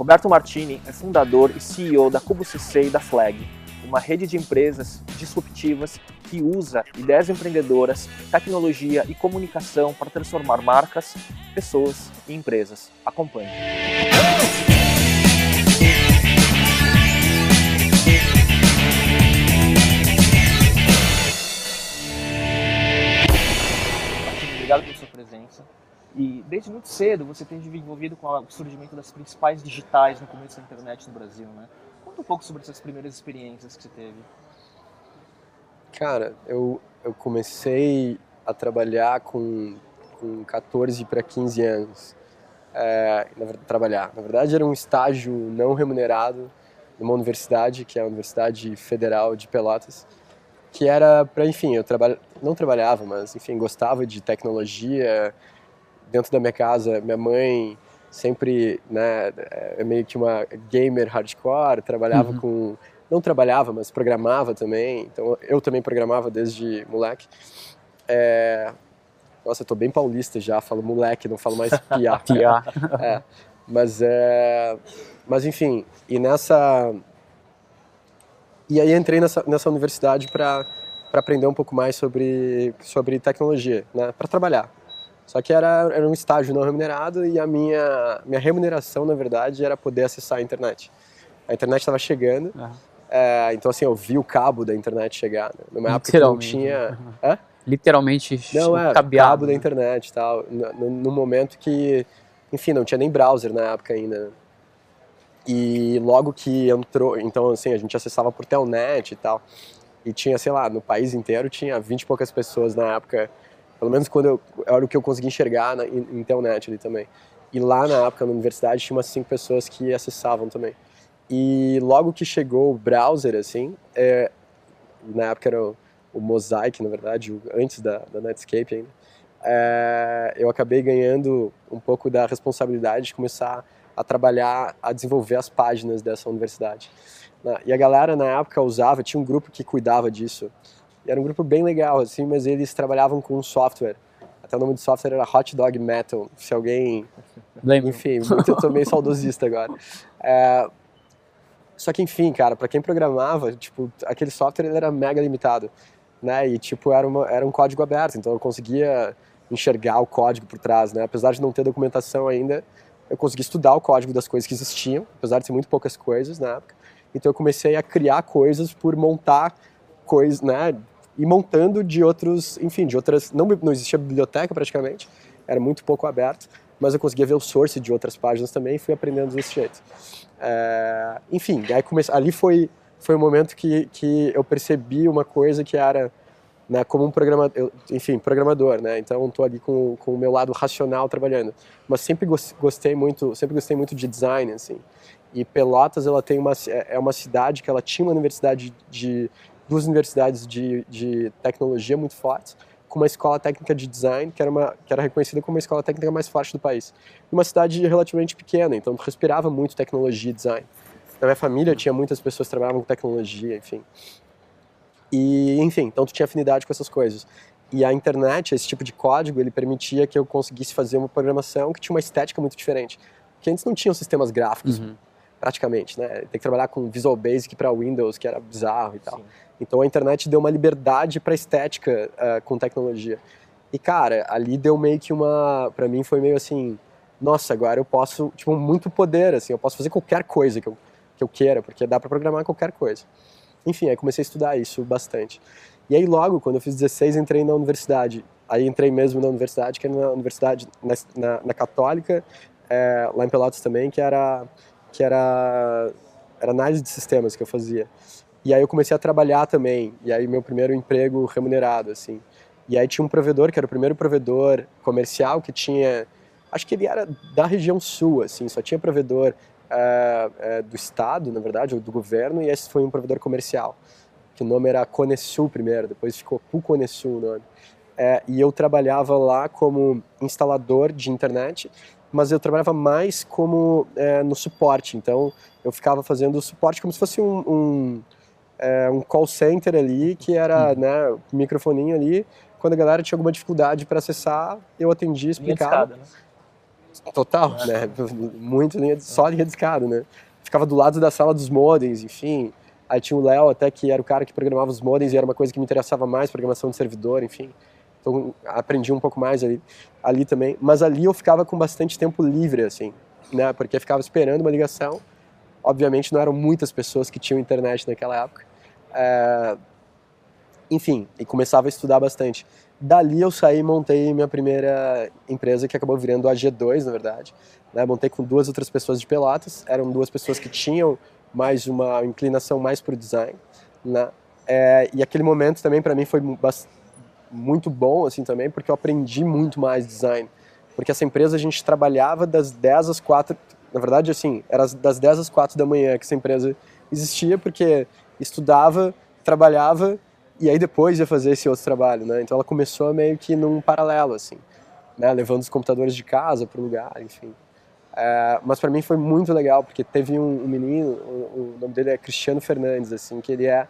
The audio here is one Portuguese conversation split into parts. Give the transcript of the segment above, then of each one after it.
Roberto Martini é fundador e CEO da Cubo CC e da Flag, uma rede de empresas disruptivas que usa ideias empreendedoras, tecnologia e comunicação para transformar marcas, pessoas e empresas. Acompanhe. Obrigado pela sua presença. E desde muito cedo você tem envolvido com o surgimento das principais digitais no começo da internet no Brasil, né? Conta um pouco sobre essas primeiras experiências que você teve. Cara, eu, eu comecei a trabalhar com, com 14 para 15 anos. É, na trabalhar. Na verdade, era um estágio não remunerado numa universidade, que é a Universidade Federal de Pelotas, que era para, enfim, eu trabalha, não trabalhava, mas, enfim, gostava de tecnologia, dentro da minha casa, minha mãe sempre, né, é meio que uma gamer hardcore, trabalhava uhum. com não trabalhava, mas programava também. Então eu também programava desde moleque. É... Nossa, eu tô bem paulista já, falo moleque, não falo mais piá. piá. É. Mas é, mas enfim, e nessa e aí entrei nessa, nessa universidade para para aprender um pouco mais sobre sobre tecnologia, né, para trabalhar. Só que era, era um estágio não remunerado e a minha, minha remuneração, na verdade, era poder acessar a internet. A internet estava chegando, uhum. é, então assim, eu vi o cabo da internet chegar. Né? Numa época que não tinha... Uhum. Literalmente não, é, cabeado, cabo né? da internet e tal. No, no, momento que, enfim, não tinha nem browser na época ainda. E logo que entrou, então assim, a gente acessava por telnet e tal. E tinha, sei lá, no país inteiro tinha 20 e poucas pessoas na época pelo menos quando eu, era o que eu consegui enxergar na internet ali também. E lá na época, na universidade, tinha umas cinco pessoas que acessavam também. E logo que chegou o browser, assim, é, na época era o, o, Mosaic, na verdade, o, antes da, da Netscape ainda, é, eu acabei ganhando um pouco da responsabilidade de começar a trabalhar, a desenvolver as páginas dessa universidade. E a galera na época usava, tinha um grupo que cuidava disso, era um grupo bem legal, assim, mas eles trabalhavam com um software. Até o nome do software era Hot Dog Metal. Se alguém. Lembro. Enfim, muito, eu tô meio saudosista agora. É, só que, enfim, cara, para quem programava, tipo, aquele software ele era mega limitado, né? E, tipo, era, uma, era um código aberto, então eu conseguia enxergar o código por trás, né? Apesar de não ter documentação ainda, eu consegui estudar o código das coisas que existiam, apesar de ser muito poucas coisas na época. Então eu comecei a criar coisas por montar coisas, né? e montando de outros, enfim, de outras, não, não existia biblioteca praticamente, era muito pouco aberto, mas eu conseguia ver o source de outras páginas também e fui aprendendo desse jeito. É, enfim, aí comece, ali foi foi um momento que, que eu percebi uma coisa que era né, como um programador, enfim, programador, né? Então estou ali com, com o meu lado racional trabalhando, mas sempre gostei muito, sempre gostei muito de design, assim. E Pelotas ela tem uma é, é uma cidade que ela tinha uma universidade de duas universidades de, de tecnologia muito fortes, com uma escola técnica de design, que era, uma, que era reconhecida como a escola técnica mais forte do país. Uma cidade relativamente pequena, então respirava muito tecnologia e design. Na minha família tinha muitas pessoas que trabalhavam com tecnologia, enfim. E, enfim, então tu tinha afinidade com essas coisas. E a internet, esse tipo de código, ele permitia que eu conseguisse fazer uma programação que tinha uma estética muito diferente. Porque antes não tinham sistemas gráficos, uhum. praticamente, né? Tem que trabalhar com Visual Basic para Windows, que era bizarro e tal. Sim. Então a internet deu uma liberdade para estética uh, com tecnologia. E cara, ali deu meio que uma, para mim foi meio assim, nossa, agora eu posso, tipo, muito poder assim, eu posso fazer qualquer coisa que eu, que eu queira, porque dá para programar qualquer coisa. Enfim, aí comecei a estudar isso bastante. E aí logo, quando eu fiz 16, entrei na universidade. Aí entrei mesmo na universidade, que era na universidade, na, na, na Católica, é, lá em Pelotas também, que era, que era, era análise de sistemas que eu fazia. E aí eu comecei a trabalhar também, e aí meu primeiro emprego remunerado, assim. E aí tinha um provedor, que era o primeiro provedor comercial que tinha, acho que ele era da região sul, assim, só tinha provedor uh, uh, do estado, na verdade, ou do governo, e esse foi um provedor comercial, que o nome era Conesul primeiro, depois ficou Puconesul o nome. Uh, e eu trabalhava lá como instalador de internet, mas eu trabalhava mais como no suporte, então eu ficava fazendo suporte como se fosse um, um é, um call center ali, que era, uhum. né, microfoninho ali. Quando a galera tinha alguma dificuldade para acessar, eu atendia, explicava. Escada, né? Total, né? Muito linha, só linha de escada, né? Ficava do lado da sala dos modems, enfim. Aí tinha o Léo até que era o cara que programava os modems e era uma coisa que me interessava mais, programação de servidor, enfim. Então aprendi um pouco mais ali, ali também. Mas ali eu ficava com bastante tempo livre, assim, né? Porque eu ficava esperando uma ligação. Obviamente não eram muitas pessoas que tinham internet naquela época. É... Enfim, e começava a estudar bastante. Dali eu saí e montei minha primeira empresa, que acabou virando a G2, na verdade. Né? Montei com duas outras pessoas de Pelotas. Eram duas pessoas que tinham mais uma inclinação mais para o design. Né? É, e aquele momento também para mim foi muito bom assim também, porque eu aprendi muito mais design. Porque essa empresa a gente trabalhava das 10 às 4, na verdade assim, era das 10 às 4 da manhã que essa empresa existia, porque estudava, trabalhava e aí depois ia fazer esse outro trabalho, né? Então ela começou meio que num paralelo, assim, né? Levando os computadores de casa para o lugar, enfim. É, mas para mim foi muito legal porque teve um, um menino, o, o, nome dele é Cristiano Fernandes, assim, que ele é,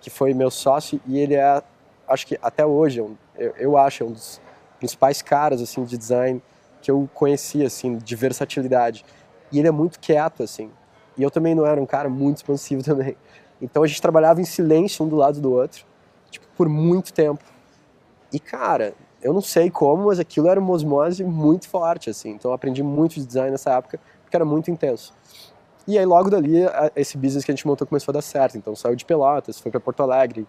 que foi meu sócio e ele é, acho que até hoje, eu, eu acho, é um dos principais caras assim de design que eu conheci, assim, de versatilidade. E ele é muito quieto, assim. E eu também não era um cara muito expansivo também. Então a gente trabalhava em silêncio um do lado do outro tipo, por muito tempo. E, cara, eu não sei como, mas aquilo era uma osmose muito forte, assim. Então eu aprendi muito de design nessa época, porque era muito intenso. E aí logo dali, esse business que a gente montou começou a dar certo. Então saiu de Pelotas, foi para Porto Alegre,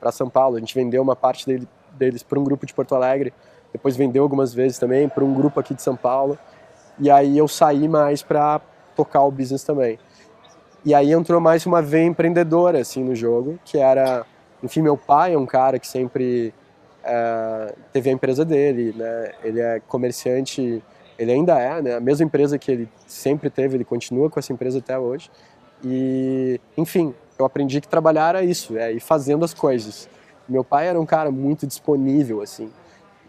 para São Paulo. A gente vendeu uma parte dele, deles para um grupo de Porto Alegre, depois vendeu algumas vezes também para um grupo aqui de São Paulo. E aí eu saí mais para tocar o business também. E aí entrou mais uma veia empreendedora assim no jogo, que era enfim, meu pai é um cara que sempre é, teve a empresa dele, né? Ele é comerciante, ele ainda é, né? A mesma empresa que ele sempre teve, ele continua com essa empresa até hoje. E, enfim, eu aprendi que trabalhar era isso, é ir fazendo as coisas. Meu pai era um cara muito disponível, assim,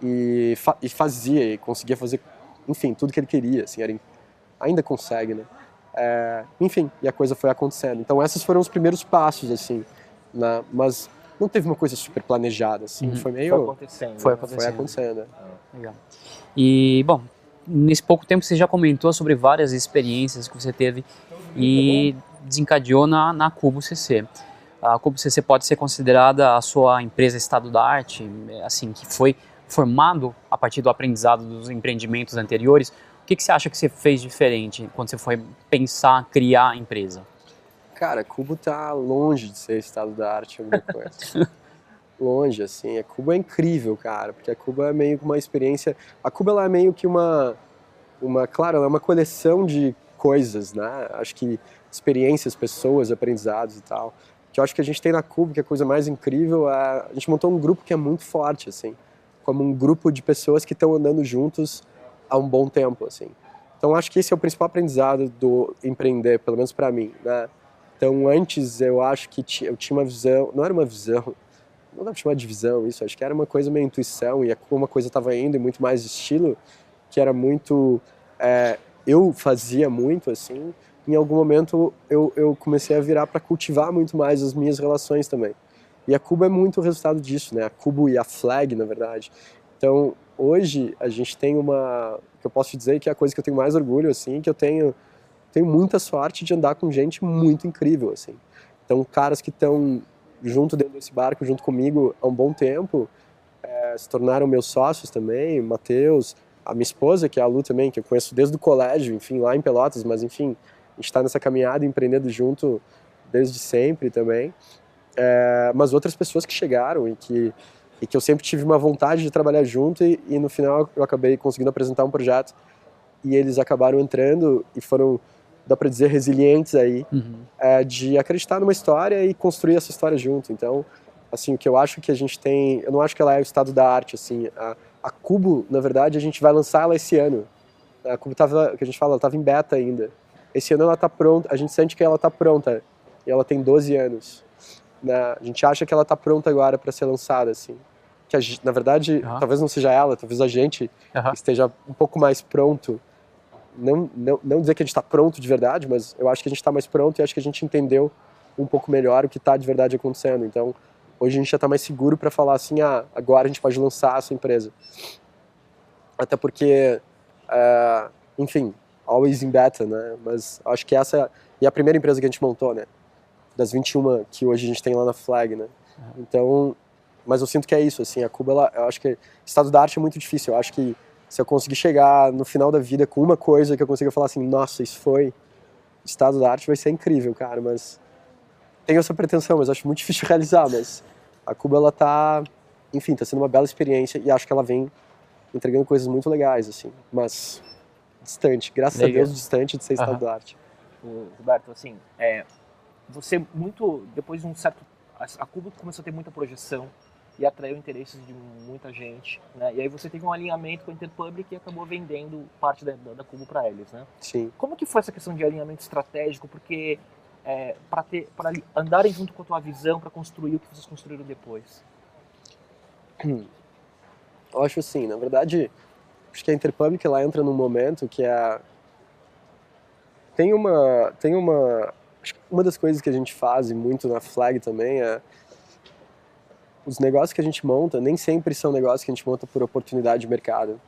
e, fa e fazia, e conseguia fazer, enfim, tudo que ele queria, assim, era, ainda consegue, né? É, enfim, e a coisa foi acontecendo. Então, esses foram os primeiros passos, assim, né? Mas não teve uma coisa super planejada, assim, uhum. foi meio... Foi acontecendo. Foi acontecendo. Foi acontecendo. É. Legal. E, bom, nesse pouco tempo você já comentou sobre várias experiências que você teve e desencadeou na, na Cubo CC. A Cubo CC pode ser considerada a sua empresa estado da arte, assim, que foi formado a partir do aprendizado dos empreendimentos anteriores. O que, que você acha que você fez diferente quando você foi pensar, criar a empresa? cara, Cubo tá longe de ser estado da arte alguma coisa. longe, assim. A Cuba é incrível, cara, porque a Cuba é meio que uma experiência. A Cuba ela é meio que uma, uma, claro, ela é uma coleção de coisas, né? Acho que experiências, pessoas, aprendizados e tal. Que eu acho que a gente tem na Cuba, que a coisa mais incrível é a gente montou um grupo que é muito forte, assim, como um grupo de pessoas que estão andando juntos há um bom tempo, assim. Então acho que esse é o principal aprendizado do empreender, pelo menos para mim, né? Então, antes eu acho que eu tinha uma visão, não era uma visão, não dá pra chamar de visão isso, acho que era uma coisa meio intuição e como a coisa estava indo e muito mais estilo, que era muito. É, eu fazia muito assim, em algum momento eu, eu comecei a virar para cultivar muito mais as minhas relações também. E a Cuba é muito o resultado disso, né? A Cuba e a Flag, na verdade. Então, hoje a gente tem uma, que eu posso dizer que é a coisa que eu tenho mais orgulho assim, que eu tenho tenho muita sorte de andar com gente muito incrível, assim. Então, caras que estão junto dentro desse barco, junto comigo há um bom tempo, é, se tornaram meus sócios também, Matheus, a minha esposa, que é a Lu também, que eu conheço desde o colégio, enfim, lá em Pelotas, mas enfim, a gente está nessa caminhada empreendendo junto desde sempre também. É, mas outras pessoas que chegaram e que, e que eu sempre tive uma vontade de trabalhar junto e, e no final eu acabei conseguindo apresentar um projeto e eles acabaram entrando e foram dá para dizer, resilientes aí, uhum. é, de acreditar numa história e construir essa história junto. Então, assim, o que eu acho que a gente tem, eu não acho que ela é o estado da arte, assim, a, a Cubo, na verdade, a gente vai lançar ela esse ano. A Cubo tava, que a gente fala, ela tava em beta ainda. Esse ano ela tá pronta, a gente sente que ela tá pronta, e ela tem 12 anos. Né? A gente acha que ela tá pronta agora para ser lançada, assim. Que a, na verdade, uhum. talvez não seja ela, talvez a gente uhum. esteja um pouco mais pronto não, não, não dizer que a gente está pronto de verdade, mas eu acho que a gente está mais pronto e acho que a gente entendeu um pouco melhor o que está de verdade acontecendo. Então, hoje a gente já está mais seguro para falar assim, ah, agora a gente pode lançar essa empresa. Até porque, uh, enfim, always in beta, né? Mas acho que essa é a primeira empresa que a gente montou, né? Das 21 que hoje a gente tem lá na Flag, né? Então, mas eu sinto que é isso, assim, a Cuba, ela, eu acho que estado da arte é muito difícil. Eu acho que se eu conseguir chegar no final da vida com uma coisa que eu consiga falar assim, nossa, isso foi estado da arte, vai ser incrível, cara, mas tenho essa pretensão, mas acho muito difícil realizar, mas a Cuba, ela tá, enfim, tá sendo uma bela experiência e acho que ela vem entregando coisas muito legais, assim, mas distante, graças Legal. a Deus, distante de ser estado uhum. da arte. Roberto, assim, é, você muito, depois de um certo, a Cuba começou a ter muita projeção e atraiu interesses de muita gente, né? E aí você teve um alinhamento com a Interpublic e acabou vendendo parte da, da Cubo para eles, né? Sim. Como que foi essa questão de alinhamento estratégico? Porque é, para ter, para andarem junto com a tua visão, para construir o que vocês construíram depois. Eu acho assim, na verdade, acho que a Interpublic lá entra num momento que é tem uma tem uma uma das coisas que a gente faz muito na Flag também é os negócios que a gente monta nem sempre são negócios que a gente monta por oportunidade de mercado.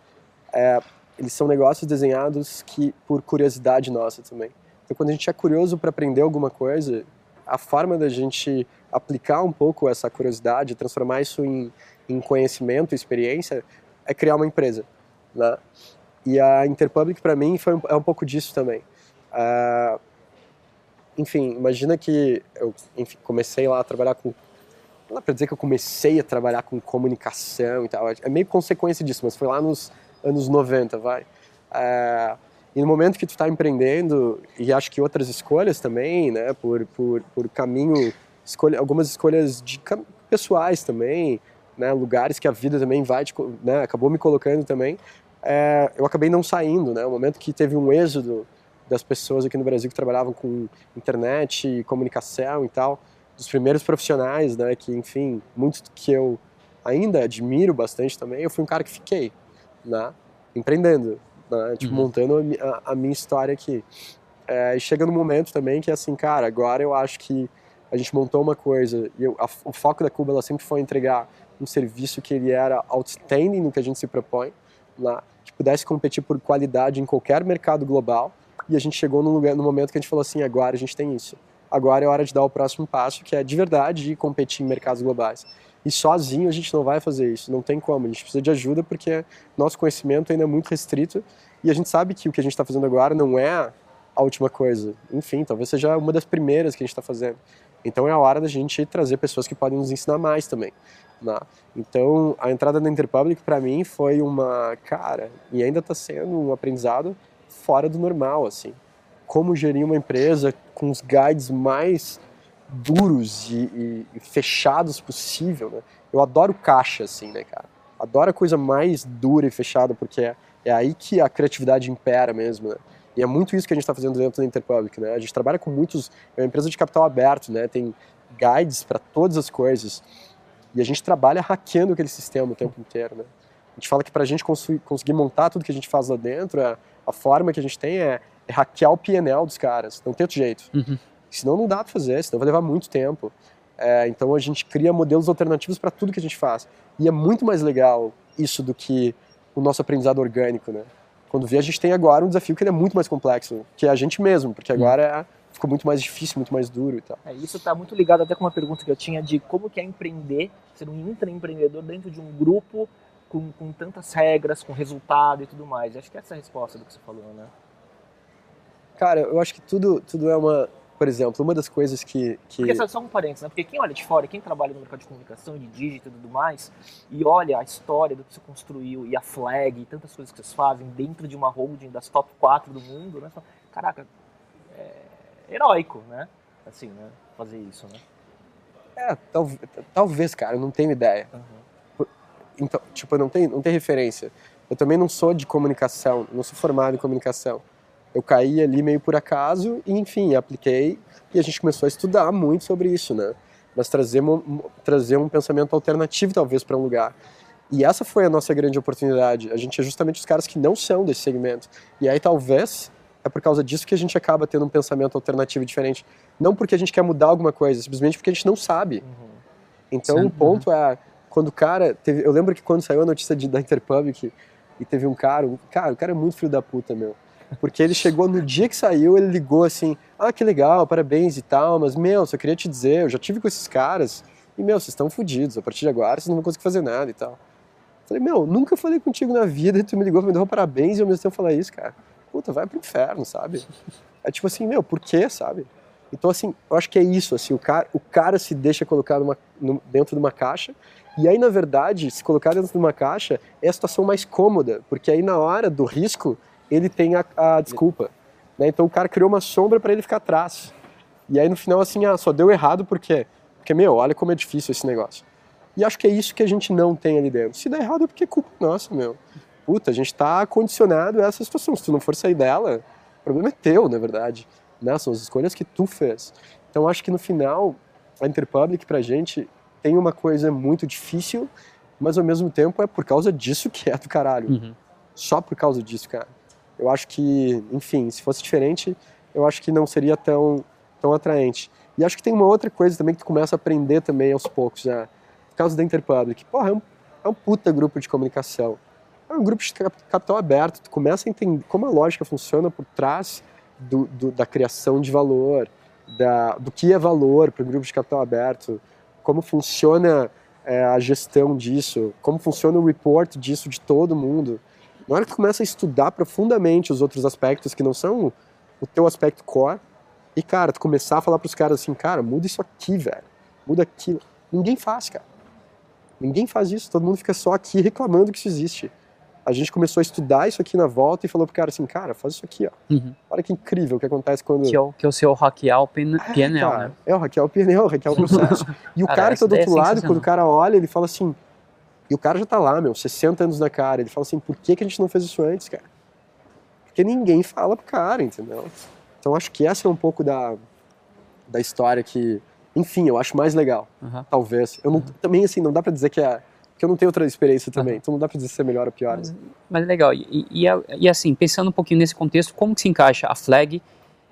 É, eles são negócios desenhados que por curiosidade nossa também. Então, quando a gente é curioso para aprender alguma coisa, a forma da gente aplicar um pouco essa curiosidade, transformar isso em, em conhecimento, experiência, é criar uma empresa, né? E a Interpublic para mim foi é um pouco disso também. Uh, enfim, imagina que eu enfim, comecei lá a trabalhar com não dá pra dizer que eu comecei a trabalhar com comunicação e tal, é meio consequência disso, mas foi lá nos anos 90, vai. É, e no momento que tu está empreendendo, e acho que outras escolhas também, né, por, por, por caminho, escolha, algumas escolhas de pessoais também, né, lugares que a vida também vai, te, né, acabou me colocando também, é, eu acabei não saindo, né, o momento que teve um êxodo das pessoas aqui no Brasil que trabalhavam com internet, comunicação e tal, dos primeiros profissionais, né, que enfim, muito que eu ainda admiro bastante também, eu fui um cara que fiquei, né, empreendendo, né, tipo, uhum. montando a, a, minha história aqui. É, e chega no momento também que é assim, cara, agora eu acho que a gente montou uma coisa e eu, a, o foco da Cuba ela sempre foi entregar um serviço que ele era outstanding no que a gente se propõe, né, que pudesse competir por qualidade em qualquer mercado global. E a gente chegou no, lugar, no momento que a gente falou assim, agora a gente tem isso agora é hora de dar o próximo passo, que é de verdade ir competir em mercados globais. E sozinho a gente não vai fazer isso, não tem como. A gente precisa de ajuda porque nosso conhecimento ainda é muito restrito e a gente sabe que o que a gente está fazendo agora não é a última coisa. Enfim, talvez seja uma das primeiras que a gente está fazendo. Então é a hora da gente trazer pessoas que podem nos ensinar mais também. Né? Então a entrada na Interpublic para mim foi uma cara e ainda está sendo um aprendizado fora do normal assim como gerir uma empresa com os guides mais duros e, e, e fechados possível, né? Eu adoro caixa, assim, né, cara? Adoro a coisa mais dura e fechada, porque é, é aí que a criatividade impera mesmo, né? E é muito isso que a gente está fazendo dentro da Interpublic, né? A gente trabalha com muitos... É uma empresa de capital aberto, né? Tem guides para todas as coisas. E a gente trabalha hackeando aquele sistema o tempo inteiro, né? A gente fala que para a gente conseguir montar tudo que a gente faz lá dentro, a, a forma que a gente tem é é hackear o PNL dos caras. Não tem outro jeito. Uhum. Senão não dá para fazer, senão vai levar muito tempo. É, então a gente cria modelos alternativos para tudo que a gente faz. E é muito mais legal isso do que o nosso aprendizado orgânico, né? Quando vê, a gente tem agora um desafio que é muito mais complexo, que é a gente mesmo, porque uhum. agora é, ficou muito mais difícil, muito mais duro e tal. É, isso está muito ligado até com uma pergunta que eu tinha de como que é empreender, ser um intraempreendedor dentro de um grupo com, com tantas regras, com resultado e tudo mais. Acho que essa é a resposta do que você falou, né? Cara, eu acho que tudo, tudo é uma. Por exemplo, uma das coisas que. que... Porque só um parênteses, né? Porque quem olha de fora, quem trabalha no mercado de comunicação, de dígito e tudo mais, e olha a história do que você construiu e a flag e tantas coisas que vocês fazem dentro de uma holding das top 4 do mundo, né? Caraca, é heróico, né? Assim, né? Fazer isso, né? É, talvez, talvez cara, eu não tenho ideia. Uhum. Então, tipo, não tenho, não tenho referência. Eu também não sou de comunicação, não sou formado em comunicação eu caí ali meio por acaso e, enfim, apliquei e a gente começou a estudar muito sobre isso, né? Mas trazer, trazer um pensamento alternativo, talvez, para um lugar. E essa foi a nossa grande oportunidade. A gente é justamente os caras que não são desse segmento. E aí, talvez, é por causa disso que a gente acaba tendo um pensamento alternativo diferente. Não porque a gente quer mudar alguma coisa, simplesmente porque a gente não sabe. Uhum. Então, o ponto é, quando o cara... Teve, eu lembro que quando saiu a notícia de, da Interpublic e teve um cara... Um, cara, o cara é muito filho da puta, meu Porque ele chegou no dia que saiu, ele ligou assim: ah, que legal, parabéns e tal, mas meu, só queria te dizer, eu já tive com esses caras e meu, vocês estão fodidos, a partir de agora vocês não vão conseguir fazer nada e tal. Falei, meu, nunca falei contigo na vida, e tu me ligou, me deu parabéns e ao mesmo tempo falar isso, cara. Puta, vai pro inferno, sabe? É tipo assim, meu, por quê, sabe? Então, assim, eu acho que é isso, assim, o cara, o cara se deixa colocar numa, no, dentro de uma caixa, e aí, na verdade, se colocar dentro de uma caixa é a situação mais cômoda, porque aí na hora do risco, ele tem a, a desculpa. Né? Então o cara criou uma sombra para ele ficar atrás. E aí no final, assim, ah, só deu errado porque, porque, meu, olha como é difícil esse negócio. E acho que é isso que a gente não tem ali dentro. Se der errado é porque é culpa nossa, meu. Puta, a gente tá condicionado a essa situação. Se tu não for sair dela, o problema é teu, na verdade. Né? São as escolhas que tu fez. Então acho que no final, a Interpublic pra gente tem uma coisa muito difícil, mas ao mesmo tempo é por causa disso que é do caralho. Uhum. Só por causa disso, cara. Eu acho que, enfim, se fosse diferente, eu acho que não seria tão, tão atraente. E acho que tem uma outra coisa também que tu começa a aprender também aos poucos, né? Por causa da Interpublic. Porra, é um, é um puta grupo de comunicação. É um grupo de capital aberto. Tu começa a entender como a lógica funciona por trás do, do, da criação de valor, da, do que é valor para o grupo de capital aberto, como funciona é, a gestão disso, como funciona o report disso de todo mundo. Na hora que tu começa a estudar profundamente os outros aspectos que não são o teu aspecto core, e, cara, tu começar a falar pros caras assim, cara, muda isso aqui, velho. Muda aquilo. Ninguém faz, cara. Ninguém faz isso. Todo mundo fica só aqui reclamando que isso existe. A gente começou a estudar isso aqui na volta e falou pro cara assim, cara, faz isso aqui, ó. Uhum. Olha que incrível o que acontece quando... Que é o, que é o seu hackear o PNL, é, né? É, o hackear o PNL, hackear o processo. E o cara, cara que tá do outro é lado, quando o cara olha, ele fala assim, e o cara já tá lá, meu, 60 anos na cara. Ele fala assim, por que, que a gente não fez isso antes, cara? Porque ninguém fala pro cara, entendeu? Então acho que essa é um pouco da, da história que, enfim, eu acho mais legal, uhum. talvez. Eu não, uhum. Também, assim, não dá pra dizer que é... Porque eu não tenho outra experiência também, uhum. então não dá pra dizer se é melhor ou pior. Mas, mas legal, e, e, e, assim, pensando um pouquinho nesse contexto, como que se encaixa a Flag,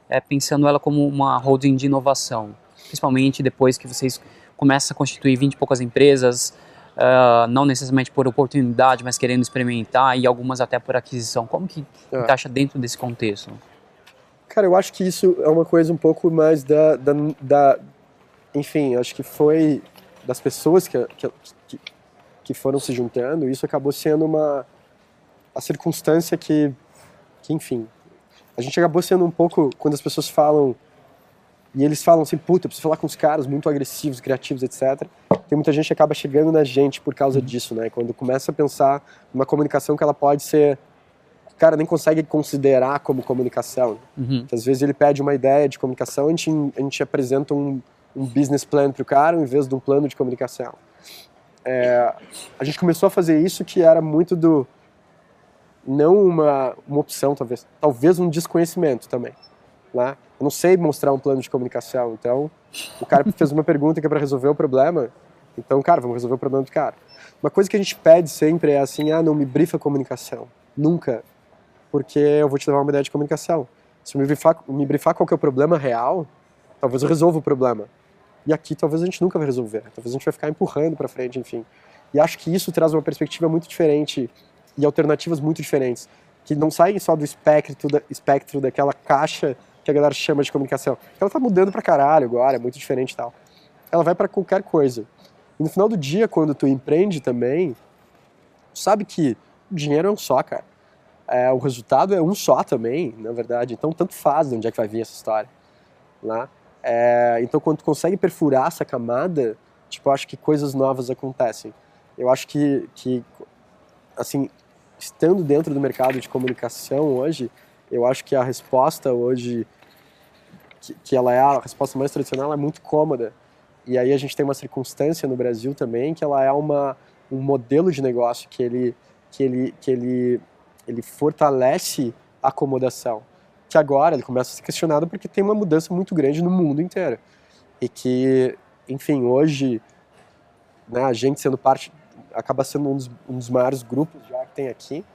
é, pensando ela como uma holding de inovação? Principalmente depois que vocês começam a constituir 20 e poucas empresas, uh, não necessariamente por oportunidade, mas querendo experimentar e algumas até por aquisição. Como que é. encaixa dentro desse contexto? Cara, eu acho que isso é uma coisa um pouco mais da, da, da enfim, acho que foi das pessoas que, que, que foram se juntando, isso acabou sendo uma a circunstância que, que, enfim, a gente acabou sendo um pouco, quando as pessoas falam e eles falam assim, puta, eu preciso falar com os caras muito agressivos, criativos, etc. Tem muita gente que acaba chegando na gente por causa uhum. disso, né? Quando começa a pensar numa comunicação que ela pode ser o cara nem consegue considerar como comunicação. Uhum. às vezes ele pede uma ideia de comunicação, a gente, a gente apresenta um, um business plan para o cara em vez de um plano de comunicação. É, a gente começou a fazer isso que era muito do não uma, uma opção talvez, talvez um desconhecimento também. Né? Eu não sei mostrar um plano de comunicação, então o cara fez uma pergunta que é para resolver o problema, então, cara, vamos resolver o problema do cara. Uma coisa que a gente pede sempre é assim, ah, não me brifa comunicação. Nunca. Porque eu vou te levar uma ideia de comunicação. Se me brifar, me brifar qual é o problema real, talvez eu resolva o problema. E aqui talvez a gente nunca vai resolver. Talvez a gente vai ficar empurrando para frente, enfim. E acho que isso traz uma perspectiva muito diferente e alternativas muito diferentes, que não saem só do espectro, da, espectro daquela caixa que a galera chama de comunicação. Ela tá mudando pra caralho agora, é muito diferente e tal. Ela vai para qualquer coisa. E no final do dia, quando tu empreende também, sabe que o dinheiro é um só, cara. É, o resultado é um só também, na verdade. Então, tanto faz de onde é que vai vir essa história. Né? É, então, quando tu consegue perfurar essa camada, tipo, eu acho que coisas novas acontecem. Eu acho que, que assim, estando dentro do mercado de comunicação hoje, eu acho que a resposta hoje, que, que ela é a resposta mais tradicional, é muito cômoda. E aí a gente tem uma circunstância no Brasil também que ela é uma, um modelo de negócio que ele, que ele, que ele, ele fortalece a acomodação. Que agora ele começa a ser questionado porque tem uma mudança muito grande no mundo inteiro. E que, enfim, hoje, né, a gente sendo parte, acaba sendo um dos, um dos maiores grupos já que tem aqui,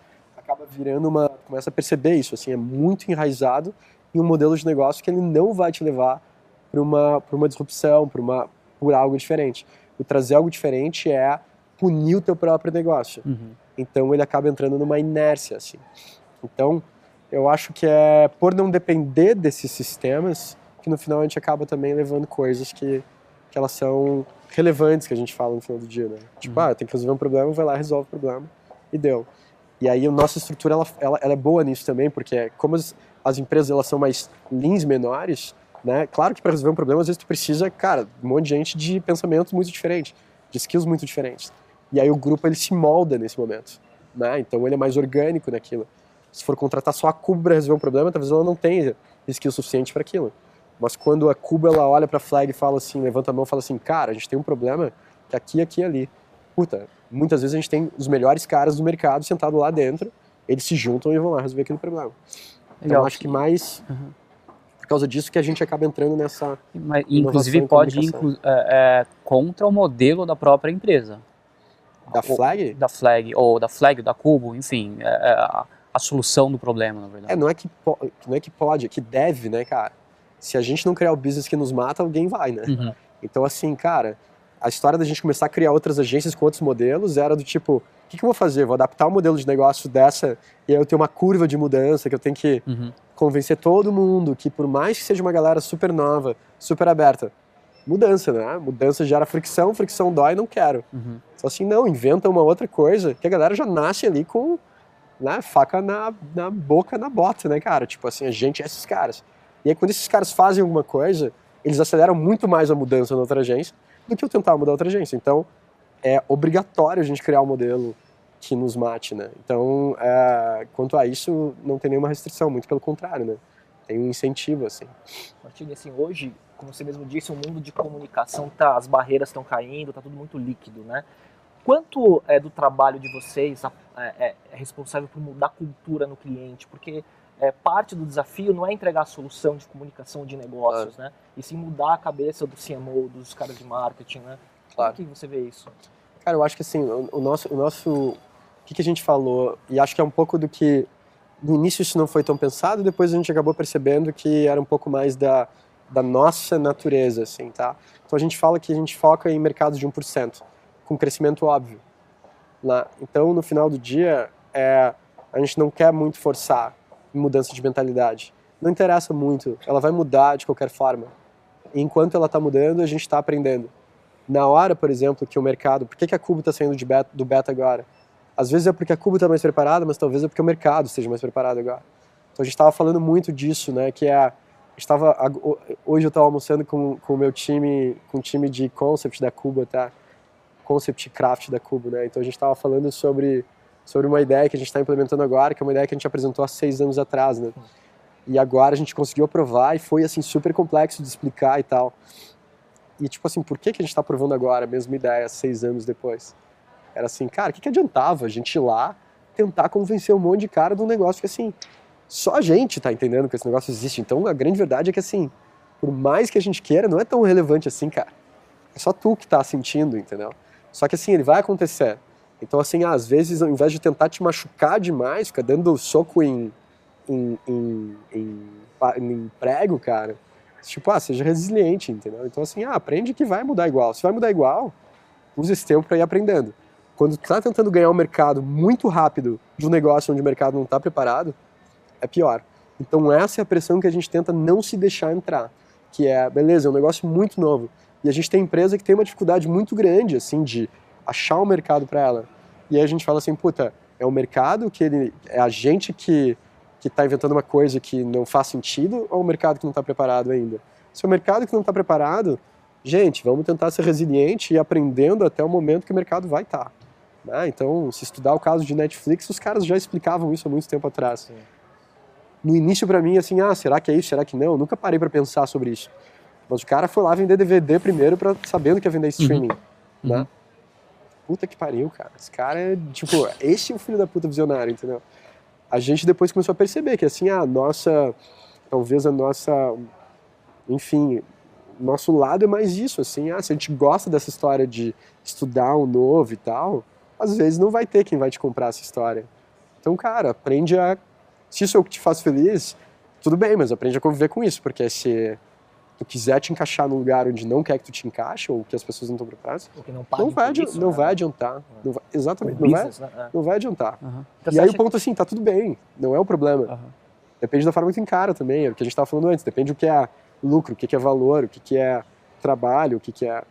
acaba virando uma. começa a perceber isso, assim, é muito enraizado em um modelo de negócio que ele não vai te levar para uma, uma disrupção, para uma por algo diferente. O trazer algo diferente é punir o teu próprio negócio. Uhum. Então ele acaba entrando numa inércia, assim. Então, eu acho que é por não depender desses sistemas que no final a gente acaba também levando coisas que, que elas são relevantes que a gente fala no final do dia, né? Tipo, Uhum. ah, tem que resolver um problema, vai lá, resolve o problema e deu. E aí a nossa estrutura, ela, ela, ela é boa nisso também, porque como as, as empresas elas são mais leans menores, né? Claro que para resolver um problema, às vezes tu precisa, cara, um monte de gente de pensamentos muito diferentes, de skills muito diferentes. E aí o grupo, ele se molda nesse momento, né? Então ele é mais orgânico naquilo. Se for contratar só a Cubo para resolver um problema, talvez ela não tenha skill suficiente para aquilo. Mas quando a Cuba ela olha para a flag e fala assim, levanta a mão e fala assim, cara, a gente tem um problema que aqui, aqui e ali. Puta, muitas vezes a gente tem os melhores caras do mercado sentados lá dentro, eles se juntam e vão lá resolver aquele problema. Então acho que mais Uhum. por causa disso que a gente acaba entrando nessa. Mas, inclusive pode ir inclu- é, é, contra o modelo da própria empresa. Da Ou- flag? Da flag, ou da flag, da cubo, enfim, é, é a, a solução do problema, na verdade. É, não é, que não é que pode, é que deve, né, cara? Se a gente não criar o business que nos mata, alguém vai, né? Uhum. Então, assim, cara, a história da gente começar a criar outras agências com outros modelos era do tipo, o que, que eu vou fazer? Vou adaptar o modelo de negócio dessa e aí eu tenho uma curva de mudança que eu tenho que Uhum. convencer todo mundo que por mais que seja uma galera super nova, super aberta, mudança, né? Mudança gera fricção, fricção dói, não quero. Uhum. Só assim, não, inventa uma outra coisa que a galera já nasce ali com né, faca na, na boca, na bota, né, cara? Tipo assim, a gente é esses caras. E aí quando esses caras fazem alguma coisa, eles aceleram muito mais a mudança na outra agência do que eu tentar mudar outra agência. Então, é obrigatório a gente criar um modelo que nos mate, né? Então, é, quanto a isso, não tem nenhuma restrição, muito pelo contrário, né? Tem um incentivo, assim. Martini, assim, hoje, como você mesmo disse, o mundo de comunicação tá, as barreiras estão caindo, tá tudo muito líquido, né? Quanto é do trabalho de vocês é, é- é responsável por mudar a cultura no cliente? Porque é, parte do desafio não é entregar a solução de comunicação de negócios, né? E sim mudar a cabeça do CMO, dos caras de marketing, né? Claro. Como que você vê isso? Cara, eu acho que assim, o, o nosso, o nosso, o que, que a gente falou, e acho que é um pouco do que no início isso não foi tão pensado, depois a gente acabou percebendo que era um pouco mais da, da nossa natureza, assim, tá? Então a gente fala que a gente foca em mercados de 1%, com crescimento óbvio. Lá. Então, no final do dia, é, a gente não quer muito forçar mudança de mentalidade. Não interessa muito, ela vai mudar de qualquer forma. E enquanto ela está mudando, a gente está aprendendo na hora, por exemplo, que o mercado, por que, que a Cubo está saindo beta, do beta agora? Às vezes é porque a Cubo está mais preparada, mas talvez é porque o mercado esteja mais preparado agora. Então a gente estava falando muito disso, né? Que é, estava, hoje eu estava almoçando com, com o meu time, com o time de concept da Cubo, tá? Concept Craft da Cubo, né? Então a gente estava falando sobre sobre uma ideia que a gente está implementando agora, que é uma ideia que a gente apresentou há seis anos atrás, né? E agora a gente conseguiu aprovar e foi assim super complexo de explicar e tal. E tipo assim, por que, que a gente está aprovando agora a mesma ideia seis anos depois? Era assim, cara, o que, que adiantava a gente ir lá tentar convencer um monte de cara de um negócio que assim, só a gente tá entendendo que esse negócio existe. Então a grande verdade é que assim, por mais que a gente queira, não é tão relevante assim, cara. É só tu que tá sentindo, entendeu? Só que assim, ele vai acontecer. Então assim, às vezes ao invés de tentar te machucar demais, ficar dando soco em, em, em, em, em prego, cara, tipo, ah, seja resiliente, entendeu? Então assim, ah, aprende que vai mudar igual. Se vai mudar igual, usa esse tempo para ir aprendendo. Quando tu tá tentando ganhar um mercado muito rápido de um negócio onde o mercado não está preparado, é pior. Então essa é a pressão que a gente tenta não se deixar entrar, que é, beleza, é um negócio muito novo. E a gente tem empresa que tem uma dificuldade muito grande, assim, de achar um mercado para ela. E aí a gente fala assim, puta, é o mercado que ele, é a gente que que está inventando uma coisa que não faz sentido ou o mercado que não está preparado ainda? Se é o mercado que não está preparado, gente, vamos tentar ser resiliente e ir aprendendo até o momento que o mercado vai estar. Tá. Né? Então, se estudar o caso de Netflix, os caras já explicavam isso há muito tempo atrás. Sim. No início, para mim, assim, ah, será que é isso, será que não? Eu nunca parei para pensar sobre isso. Mas o cara foi lá vender DVD primeiro, para sabendo que ia vender streaming. Uhum. Né? Uhum. Puta que pariu, cara. Esse cara é, tipo, esse é o filho da puta visionário, entendeu? a gente depois começou a perceber que assim a nossa talvez a nossa enfim nosso lado é mais isso assim ah, se a gente gosta dessa história de estudar um novo e tal às vezes não vai ter quem vai te comprar essa história então cara aprende a se isso é o que te faz feliz tudo bem mas aprende a conviver com isso porque se tu quiser te encaixar num lugar onde não quer que tu te encaixe ou que as pessoas não estão preparadas não, não, vai, isso, não né? vai adiantar não vai, exatamente não business, vai né? não vai adiantar Uhum. Então, e aí o ponto assim, tá tudo bem, não é o problema. Uhum. Depende da forma que tu encara também, é o que a gente estava falando antes. Depende do que é lucro, o que é valor, o que é trabalho, o que é.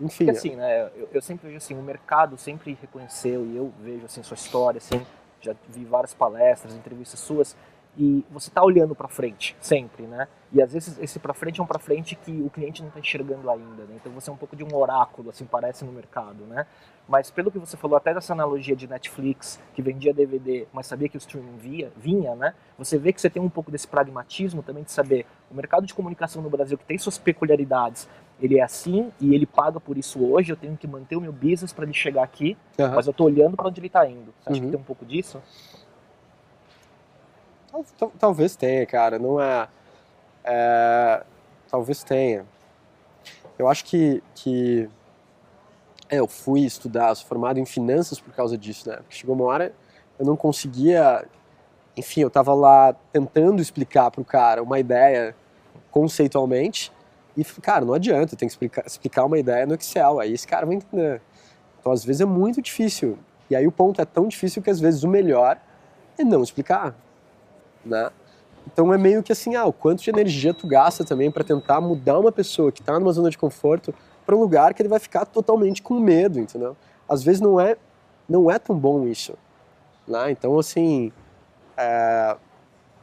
Enfim. Porque assim, né? Eu, eu, sempre vejo assim, o mercado sempre reconheceu e eu vejo assim sua história, assim, já vi várias palestras, entrevistas suas e você está olhando para frente sempre, né? E às vezes esse para frente é um para frente que o cliente não está enxergando ainda, né? Então você é um pouco de um oráculo, assim parece no mercado, né? Mas pelo que você falou até dessa analogia de Netflix que vendia DVD, mas sabia que o streaming via, vinha, né? Você vê que você tem um pouco desse pragmatismo também de saber o mercado de comunicação no Brasil que tem suas peculiaridades, ele é assim e ele paga por isso hoje. Eu tenho que manter o meu business para ele chegar aqui, uhum. mas eu estou olhando para onde ele está indo. Você acha uhum. que tem um pouco disso? Talvez tenha, cara. Não é, é, Talvez tenha. Eu acho que. que é, eu fui estudar, sou formado em finanças por causa disso, né? Porque chegou uma hora eu não conseguia. Enfim, eu tava lá tentando explicar pro cara uma ideia conceitualmente. E, cara, não adianta, tem que explicar, explicar uma ideia no Excel. Aí esse cara vai entender. Então, às vezes, é muito difícil. E aí o ponto é tão difícil que, às vezes, o melhor é não explicar né? Então é meio que assim, ah, o quanto de energia tu gasta também para tentar mudar uma pessoa que está numa zona de conforto para um lugar que ele vai ficar totalmente com medo, entendeu? Às vezes não é não é tão bom isso, né? Então assim, é...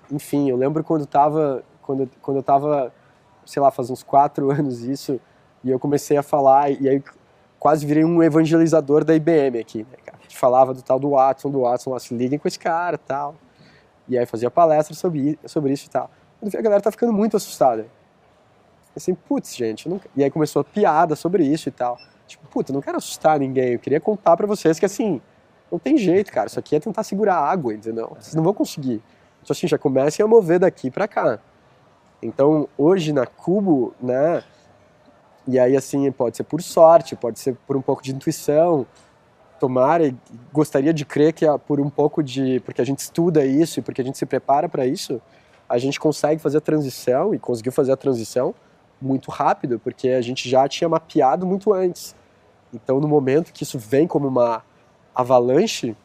enfim, eu lembro quando tava quando quando eu tava, sei lá, faz uns quatro anos isso e eu comecei a falar e aí quase virei um evangelizador da IBM aqui, né, cara? Falava do tal do Watson, do Watson, lá, se liguem com esse cara, tal. E aí fazia palestra sobre, sobre isso e tal. A galera tá ficando muito assustada. Assim, putz, gente, não... e aí começou a piada sobre isso e tal. Tipo, puta, não quero assustar ninguém, eu queria contar para vocês que assim, não tem jeito, cara, isso aqui é tentar segurar água, entendeu? Vocês não vão conseguir. Então assim, já comecem a mover daqui para cá. Então, hoje na Cubo, né, e aí assim, pode ser por sorte, pode ser por um pouco de intuição, tomara e gostaria de crer que por um pouco de porque a gente estuda isso e porque a gente se prepara para isso a gente consegue fazer a transição e conseguiu fazer a transição muito rápido porque a gente já tinha mapeado muito antes. Então no momento que isso vem como uma avalanche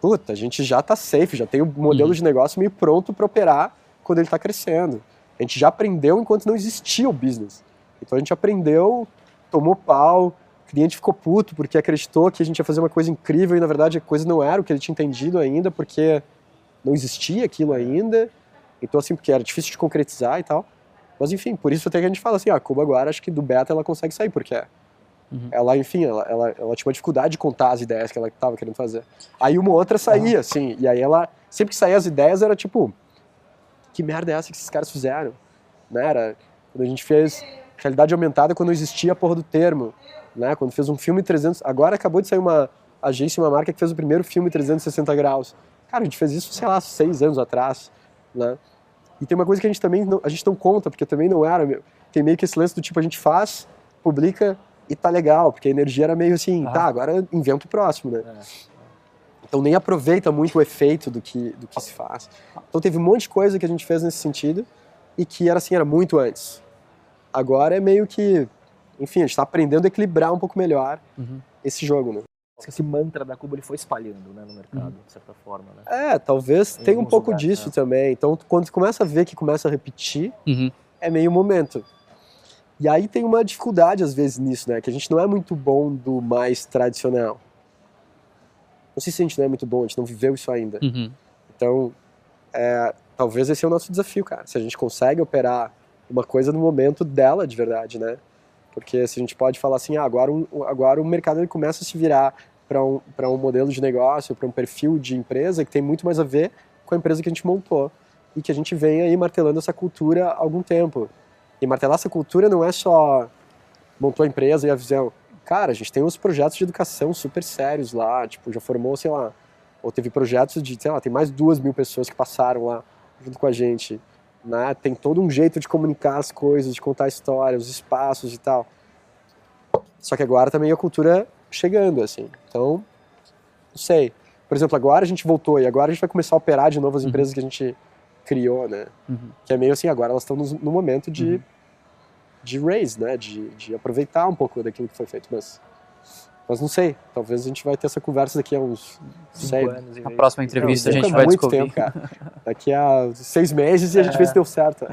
puta a gente já está safe já tem o modelo uhum. de negócio meio pronto para operar quando ele está crescendo. A gente já aprendeu enquanto não existia o business. Então a gente aprendeu tomou pau cliente ficou puto porque acreditou que a gente ia fazer uma coisa incrível e na verdade a coisa não era o que ele tinha entendido ainda, porque não existia aquilo ainda. Então, assim, porque era difícil de concretizar e tal. Mas, enfim, por isso até que a gente fala assim, ah, a Cuba agora acho que do beta ela consegue sair, porque uhum. ela, enfim, ela, ela, ela, tinha uma dificuldade de contar as ideias que ela estava querendo fazer. Aí uma outra saía, assim, e aí ela, sempre que saía as ideias era tipo, que merda é essa que esses caras fizeram? Né? Era, quando a gente fez realidade aumentada, quando não existia a porra do termo né? Quando fez um filme 300, agora acabou de sair uma agência, uma marca que fez o primeiro filme 360 graus. Cara, a gente fez isso, sei lá, seis anos atrás, né? E tem uma coisa que a gente também não, a gente não conta, porque também não era, tem meio que esse lance do tipo a gente faz, publica e tá legal, porque a energia era meio assim, tá, agora inventa o próximo, né? É. Então nem aproveita muito o efeito do que, do que se faz. Então teve um monte de coisa que a gente fez nesse sentido e que era assim, era muito antes. Agora é meio que enfim, a gente está aprendendo a equilibrar um pouco melhor uhum. esse jogo, né? Esse mantra da Cuba ele foi espalhando né, no mercado, uhum. de certa forma. Né? É, talvez tenha um pouco lugares, disso né? também. Então, quando você começa a ver que começa a repetir, uhum. é meio momento. E aí tem uma dificuldade, às vezes, nisso, né? Que a gente não é muito bom do mais tradicional. Não sei se a gente não é muito bom, a gente não viveu isso ainda. Uhum. Então, é, talvez esse é o nosso desafio, cara. Se a gente consegue operar uma coisa no momento dela de verdade, né? Porque se a gente pode falar assim, ah, agora, agora o mercado ele começa a se virar para um, um modelo de negócio, para um perfil de empresa que tem muito mais a ver com a empresa que a gente montou e que a gente vem aí martelando essa cultura há algum tempo. E martelar essa cultura não é só montou a empresa e a visão. Cara, a gente tem uns projetos de educação super sérios lá, tipo, já formou, sei lá, ou teve projetos de, sei lá, tem mais duas mil pessoas que passaram lá junto com a gente né? Tem todo um jeito de comunicar as coisas, de contar a história, os espaços e tal. Só que agora também a cultura chegando, assim. Então, não sei. Por exemplo, agora a gente voltou e agora a gente vai começar a operar de novo as uhum. empresas uhum. que a gente criou, né? Uhum. Que é meio assim, agora elas estão no, no momento de, uhum. de raise, né? De, de aproveitar um pouco daquilo que foi feito. Mas, Mas não sei, talvez a gente vai ter essa conversa daqui a uns Cinco anos Na próxima entrevista Não, a gente vai é muito descobrir. tempo, cara. Daqui a seis meses e a gente vê se deu certo.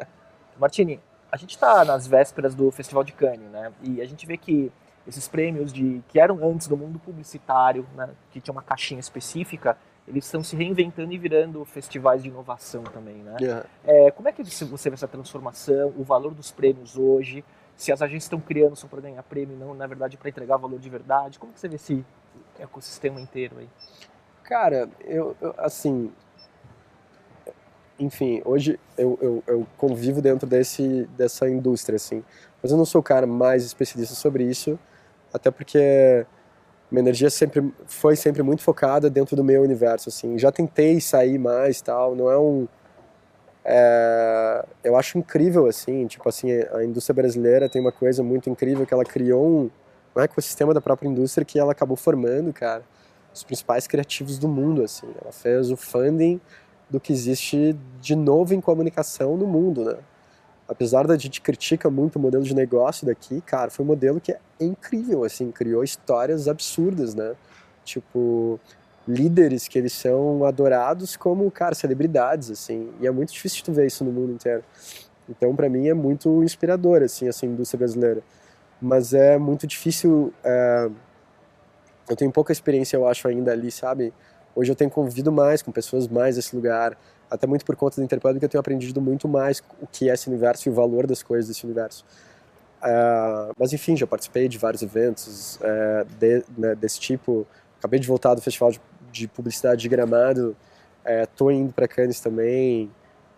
Martini, a gente está nas vésperas do Festival de Cannes, né? E a gente vê que esses prêmios de que eram antes do mundo publicitário, né, que tinha uma caixinha específica, eles estão se reinventando e virando festivais de inovação também, né? Yeah. É, como é que você você vê essa transformação, o valor dos prêmios hoje? Se as agências estão criando só para ganhar prêmio, não, na verdade, para entregar valor de verdade? Como que você vê esse ecossistema inteiro aí? Cara, eu, eu, assim. Enfim, hoje eu, eu, eu convivo dentro desse, dessa indústria, assim. Mas eu não sou o cara mais especialista sobre isso, até porque minha energia sempre foi sempre muito focada dentro do meu universo, assim. Já tentei sair mais, tal. Não é um. É, eu acho incrível, assim. Tipo assim, a indústria brasileira tem uma coisa muito incrível que ela criou um, um ecossistema da própria indústria que ela acabou formando, cara os principais criativos do mundo, assim. Ela fez o funding do que existe de novo em comunicação no mundo, né? Apesar da gente critica muito o modelo de negócio daqui, cara, foi um modelo que é incrível, assim, criou histórias absurdas, né? Tipo, líderes que eles são adorados como, cara, celebridades, assim. E é muito difícil tu ver isso no mundo inteiro. Então, para mim, é muito inspirador, assim, essa indústria brasileira. Mas é muito difícil... é, eu tenho pouca experiência, eu acho, ainda ali, sabe? Hoje eu tenho convivido mais com pessoas mais desse lugar, até muito por conta da Interpublic eu tenho aprendido muito mais o que é esse universo e o valor das coisas desse universo. Ah, mas enfim, já participei de vários eventos eh, de- né, desse tipo. Acabei de voltar do Festival de, de Publicidade de Gramado, estou indo para Cannes também.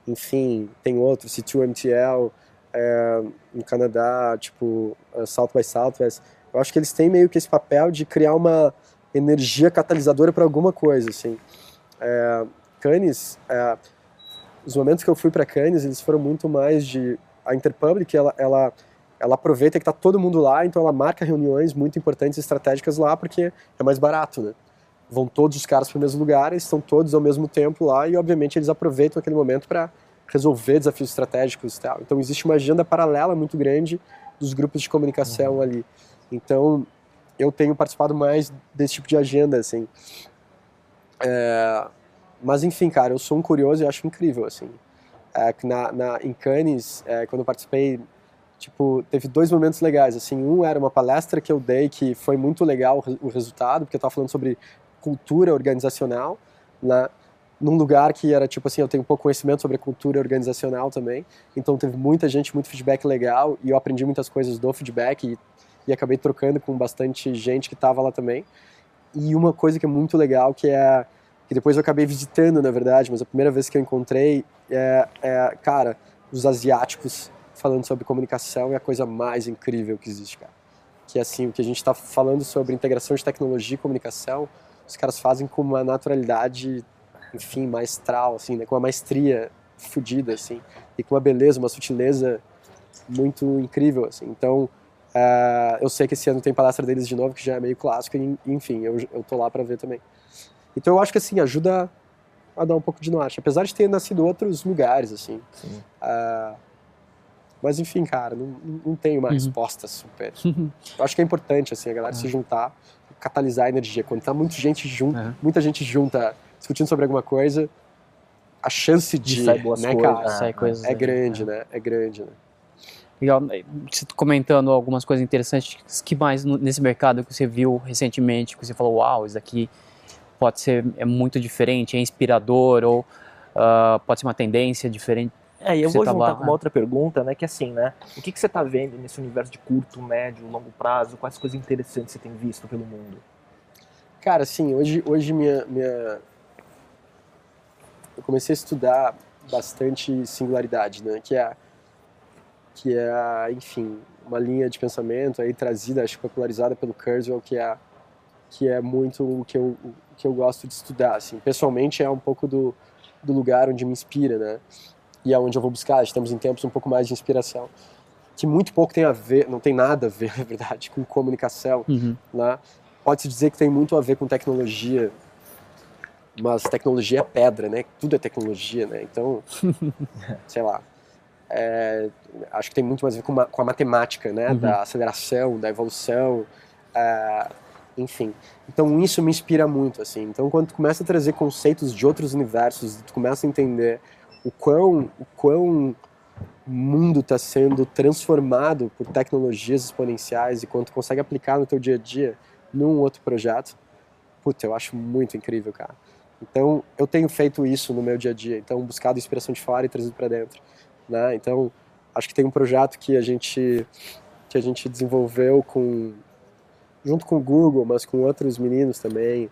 Enfim, tem outros, C2MTL, eh, no Canadá, tipo eh, South by Southwest. Eu acho que eles têm meio que esse papel de criar uma energia catalisadora para alguma coisa, assim. É, Cannes, é, os momentos que eu fui para Cannes, eles foram muito mais de a Interpublic, ela, ela, ela aproveita que tá todo mundo lá, então ela marca reuniões muito importantes e estratégicas lá porque é mais barato, né? Vão todos os caras para o mesmo lugar, eles estão todos ao mesmo tempo lá e obviamente eles aproveitam aquele momento para resolver desafios estratégicos e tal. Então existe uma agenda paralela muito grande dos grupos de comunicação ali. Então eu tenho participado mais desse tipo de agenda, assim. É, mas enfim, cara, eu sou um curioso e acho incrível, assim. É, na, na, em Cannes, é, quando eu participei, tipo, teve dois momentos legais, assim. Um era uma palestra que eu dei que foi muito legal o resultado, porque eu estava falando sobre cultura organizacional, né? Num lugar que era tipo assim, eu tenho pouco conhecimento sobre a cultura organizacional também, então teve muita gente, muito feedback legal e eu aprendi muitas coisas do feedback e, e acabei trocando com bastante gente que estava lá também. E uma coisa que é muito legal que é que depois eu acabei visitando, na verdade, mas a primeira vez que eu encontrei é, é cara, os asiáticos falando sobre comunicação é a coisa mais incrível que existe, cara. Que é assim, o que a gente está falando sobre integração de tecnologia e comunicação, os caras fazem com uma naturalidade, enfim, maestral, assim, né? com uma maestria fodida, assim, e com uma beleza, uma sutileza muito incrível, assim. Então, eh, eu sei que esse ano tem palestra deles de novo, que já é meio clássico, e, enfim, eu, eu tô lá para ver também. Então, eu acho que, assim, ajuda a dar um pouco de norte, apesar de ter nascido em outros lugares, assim. Sim. Ah, mas, enfim, cara, não, não tenho uma Uhum. resposta super. Eu acho que é importante, assim, a galera se juntar, catalisar a energia. Quando tá muita gente junta, É. muita gente junta, discutindo sobre alguma coisa, a chance de, De sair boas né, coisas, cara, coisas é aí. grande, né? É grande, né? Legal. Você comentando algumas coisas interessantes, que mais nesse mercado que você viu recentemente, que você falou, uau, isso aqui pode ser é muito diferente, é inspirador, ou ah, pode ser uma tendência diferente. É, e eu vou tá juntar lá, com né? uma outra pergunta, né? Que assim, né? O que, que você está vendo nesse universo de curto, médio, longo prazo? Quais coisas interessantes você tem visto pelo mundo? Cara, assim, hoje, hoje minha, minha... Eu comecei a estudar bastante singularidade, né? Que é, que é, enfim, uma linha de pensamento aí trazida, acho que popularizada pelo Kurzweil, que é, que é muito o que eu, o que eu gosto de estudar, assim. Pessoalmente é um pouco do, do lugar onde me inspira, né? E é onde eu vou buscar, estamos em tempos um pouco mais de inspiração. Que muito pouco tem a ver, não tem nada a ver, na verdade, com comunicação, Uhum. né? Pode-se dizer que tem muito a ver com tecnologia, mas tecnologia é pedra, né? Tudo é tecnologia, né? Então, sei lá. é, acho que tem muito mais a ver com, ma- com a matemática, né? Uhum. Da aceleração, da evolução. é, enfim. Então isso me inspira muito, assim. Então quando tu começa a trazer conceitos de outros universos, tu começa a entender o quão, o quão mundo está sendo transformado por tecnologias exponenciais e quando tu consegue aplicar no teu dia a dia num outro projeto, puta, eu acho muito incrível, cara. Então, eu tenho feito isso no meu dia a dia, então buscado inspiração de fora e trazido para dentro, né? Então, acho que tem um projeto que a gente que a gente desenvolveu com junto com o Google, mas com outros meninos também,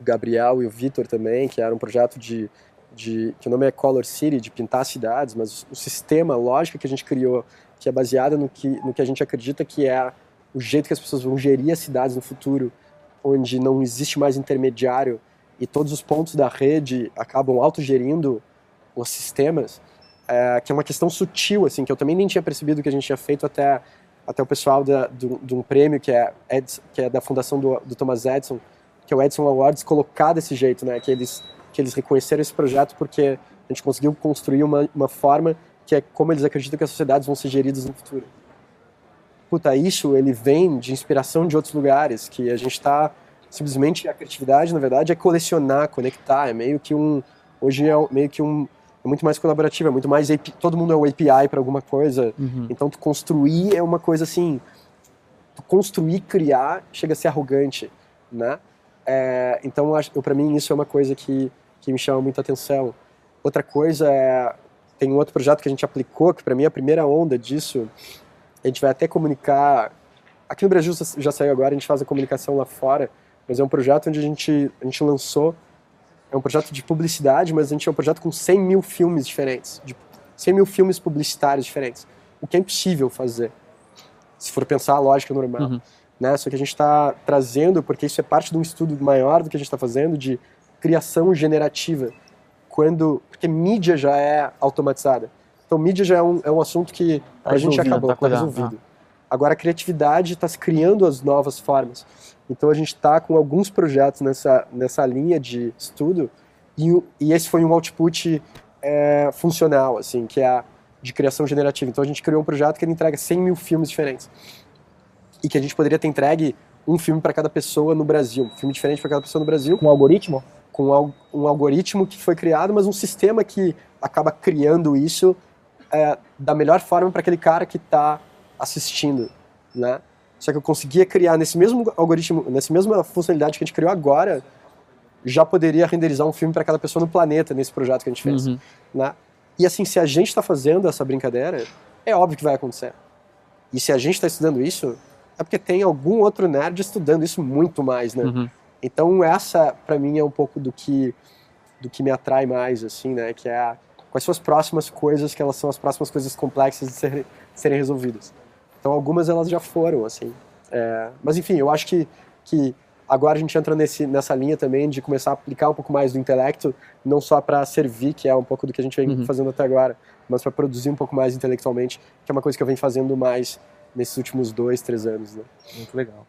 o Gabriel e o Vitor também, que era um projeto de, de que o nome é Color City, de pintar cidades, mas o sistema, a lógica que a gente criou, que é baseada no que no que a gente acredita que é o jeito que as pessoas vão gerir as cidades no futuro, onde não existe mais intermediário e todos os pontos da rede acabam autogerindo os sistemas, é, que é uma questão sutil, assim, que eu também nem tinha percebido que a gente tinha feito até, até o pessoal da, do, de um prêmio que é, Edson, que é da fundação do, do Thomas Edison, que é o Edison Awards, colocar desse jeito, né, que eles, que eles reconheceram esse projeto porque a gente conseguiu construir uma, uma forma que é como eles acreditam que as sociedades vão ser geridas no futuro puta, isso ele vem de inspiração de outros lugares, que a gente está simplesmente a criatividade, na verdade, é colecionar, conectar, é meio que um hoje é meio que um é muito mais colaborativo, é muito mais todo mundo é um API para alguma coisa. Uhum. Então tu construir é uma coisa assim, tu construir, criar chega a ser arrogante, né? É, então eu para mim isso é uma coisa que que me chama muita atenção. Outra coisa é tem um outro projeto que a gente aplicou que para mim é a primeira onda disso a gente vai até comunicar. Aqui no Brasil já saiu agora, a gente faz a comunicação lá fora, mas é um projeto onde a gente, a gente lançou. É um projeto de publicidade, mas a gente é um projeto com 100 mil filmes diferentes, de 100 mil filmes publicitários diferentes, o que é impossível fazer, se for pensar a lógica normal. Uhum. Né? Só que a gente está trazendo, porque isso é parte de um estudo maior do que a gente está fazendo, de criação generativa, quando porque mídia já é automatizada. Então, mídia já é um, é um assunto que tá a gente acabou, tá, tá resolvido. Ah. Agora, a criatividade está se criando as novas formas. Então, a gente está com alguns projetos nessa, nessa linha de estudo e, e esse foi um output é, funcional, assim, que é a de criação generativa. Então, a gente criou um projeto que ele entrega 100 mil filmes diferentes e que a gente poderia ter entregue um filme para cada pessoa no Brasil, um filme diferente para cada pessoa no Brasil. Com um algoritmo? Com um algoritmo que foi criado, mas um sistema que acaba criando isso é, da melhor forma para aquele cara que está assistindo, né? Só que eu conseguia criar nesse mesmo algoritmo, nessa mesma funcionalidade que a gente criou agora, já poderia renderizar um filme para cada pessoa no planeta nesse projeto que a gente fez, uhum. né? E assim, se a gente está fazendo essa brincadeira, é óbvio que vai acontecer. E se a gente está estudando isso, é porque tem algum outro nerd estudando isso muito mais, né? Uhum. Então essa, para mim, é um pouco do que do que me atrai mais, assim, né? Que é a, quais são as próximas coisas que elas são as próximas coisas complexas de serem, serem resolvidas. Então algumas elas já foram, assim. É, mas enfim, eu acho que, que agora a gente entra nesse, nessa linha também de começar a aplicar um pouco mais do intelecto, não só para servir, que é um pouco do que a gente vem uhum. fazendo até agora, mas para produzir um pouco mais intelectualmente, que é uma coisa que eu venho fazendo mais nesses últimos dois, três anos. Né? Muito legal.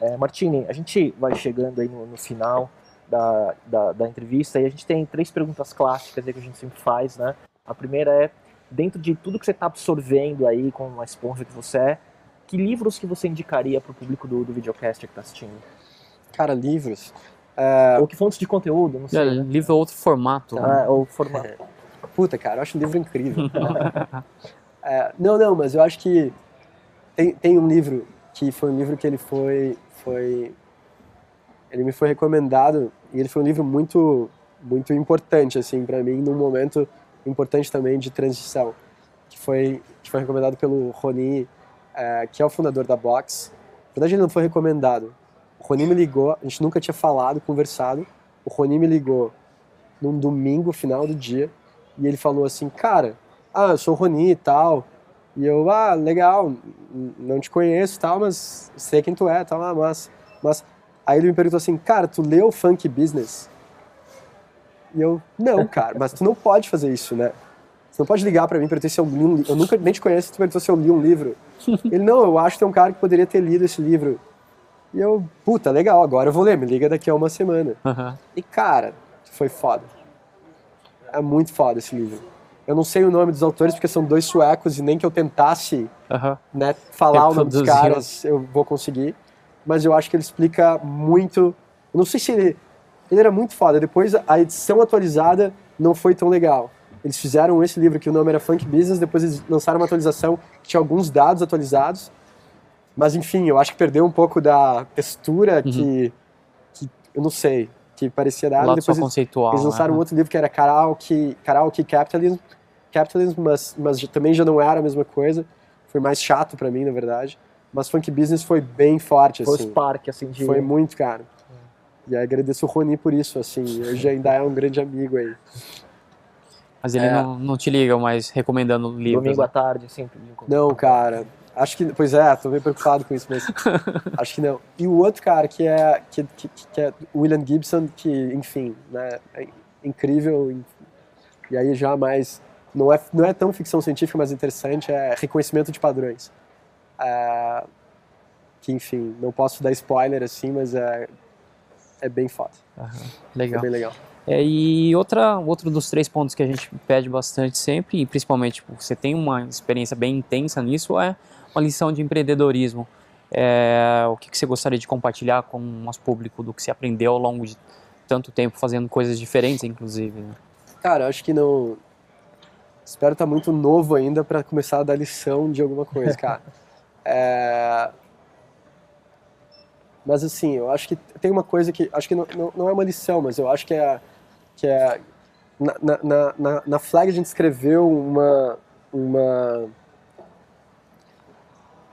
É, Martini, a gente vai chegando aí no, no final da, da, da, entrevista e a gente tem três perguntas clássicas que a gente sempre faz, né? A primeira é, dentro de tudo que você está absorvendo aí com uma esponja que você é, que livros que você indicaria para o público do, do videocast que está assistindo? Cara, livros... É... Ou que fontes de conteúdo, não sei. É, livro é outro formato. Tá, né? ou formato. Puta, cara, eu acho um livro incrível. é, não, não, mas eu acho que tem, tem um livro que foi um livro que ele foi, foi ele me foi recomendado e ele foi um livro muito muito importante assim para mim num momento importante também de transição que foi que foi recomendado pelo Roni é, que é o fundador da Box. Na verdade ele não foi recomendado. O Roni me ligou a gente nunca tinha falado conversado. O Roni me ligou num domingo final do dia e ele falou assim cara ah eu sou o Roni e tal e eu ah legal não te conheço tal mas sei quem tu é tal ah, mas mas Aí ele me perguntou assim, cara, tu leu Funk Business? E eu, não, cara, mas tu não pode fazer isso, né? Você não pode ligar para mim para ter se eu li um livro. Eu nunca nem te conheço, tu perguntou se eu li um livro. Ele, não, eu acho que tem um cara que poderia ter lido esse livro. E eu, puta, legal, agora eu vou ler, me liga daqui a uma semana. Uhum. E cara, foi foda. É muito foda esse livro. Eu não sei o nome dos autores porque são dois suecos e nem que eu tentasse uhum. né, falar o nome dos caras eu vou conseguir. mas eu acho que ele explica muito. Eu não sei se ele. Ele era muito foda. Depois a edição atualizada não foi tão legal. Eles fizeram esse livro que o nome era Funk Business, depois eles lançaram uma atualização que tinha alguns dados atualizados. Mas enfim, eu acho que perdeu um pouco da textura Uhum. que, que eu não sei, que parecia lado só Depois eles, conceitual. eles lançaram né? um outro livro que era Karaoke, Karaoke Capitalism, Capitalism mas, mas também já não era a mesma coisa. Foi mais chato pra mim, na verdade. Mas Funk Business foi bem forte, Foi o assim. Spark, assim, de... Foi muito, cara. E aí agradeço o Roni por isso, assim. Hoje ainda é um grande amigo aí. Mas ele É. não, não te liga mais recomendando livros. Domingo né? à tarde, sempre. Não, cara. Acho que. Pois é, tô meio preocupado com isso, mas. acho que não. E o outro cara, que é, que, que, que é William Gibson, que, enfim, né, é incrível. E aí já mais. Não é, não é tão ficção científica, mas interessante, é reconhecimento de padrões. É, que, enfim, não posso dar spoiler assim, mas é, é bem foda. Aham, É Legal. bem legal. É, e outra, outro dos três pontos que a gente pede bastante sempre, e principalmente tipo, você tem uma experiência bem intensa nisso, é uma lição de empreendedorismo. É, o que, que você gostaria de compartilhar com o nosso público do que você aprendeu ao longo de tanto tempo fazendo coisas diferentes, inclusive? né? Cara, acho que não. Espero estar muito novo ainda para começar a dar lição de alguma coisa, cara. É, Mas assim, eu acho que tem uma coisa que. Acho que não, não, não é uma lição, mas eu acho que é. Que é na, na, na- na, flag a gente escreveu uma. uma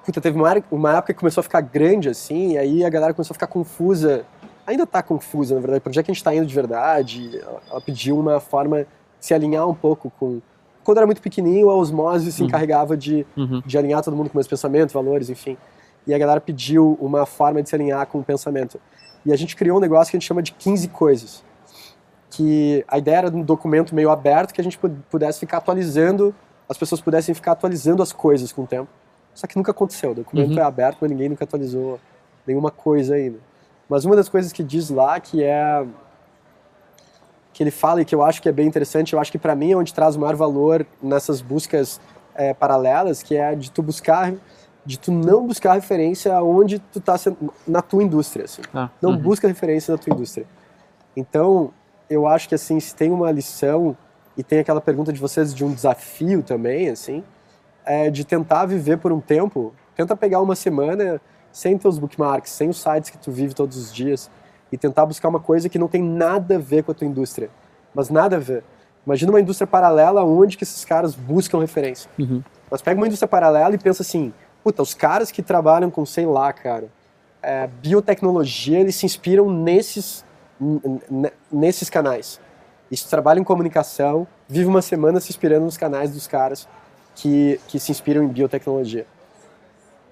Puta, teve uma, uma época que começou a ficar grande assim, e aí a galera começou a ficar confusa. Ainda tá confusa, na verdade, para onde é que a gente tá indo de verdade. Ela, ela pediu uma forma de se alinhar um pouco com. Quando era muito pequenininho, a osmose se Uhum. encarregava de, Uhum. de alinhar todo mundo com o mesmo pensamento, valores, enfim. E a galera pediu uma forma de se alinhar com o pensamento. E a gente criou um negócio que a gente chama de 15 coisas. Que a ideia era um documento meio aberto que a gente pu- pudesse ficar atualizando, as pessoas pudessem ficar atualizando as coisas com o tempo. Só que nunca aconteceu. O documento Uhum. é aberto, mas ninguém nunca atualizou nenhuma coisa ainda. Mas uma das coisas que diz lá que é que ele fala e que eu acho que é bem interessante, eu acho que para mim é onde traz o maior valor nessas buscas é, paralelas, que é de tu buscar, de tu não buscar referência onde tu tá sendo, na tua indústria, assim. Ah, Não uhum. busca referência na tua indústria. Então, eu acho que assim, se tem uma lição e tem aquela pergunta de vocês de um desafio também, assim, é de tentar viver por um tempo, tenta pegar uma semana sem teus bookmarks, sem os sites que tu vive todos os dias e tentar buscar uma coisa que não tem nada a ver com a tua indústria, mas nada a ver. Imagina uma indústria paralela onde que esses caras buscam referência. Uhum. Mas pega uma indústria paralela e pensa assim, puta, os caras que trabalham com, sei lá, cara, é, biotecnologia, eles se inspiram nesses, nesses canais. Eles trabalham em comunicação, vive uma semana se inspirando nos canais dos caras que, que se inspiram em biotecnologia.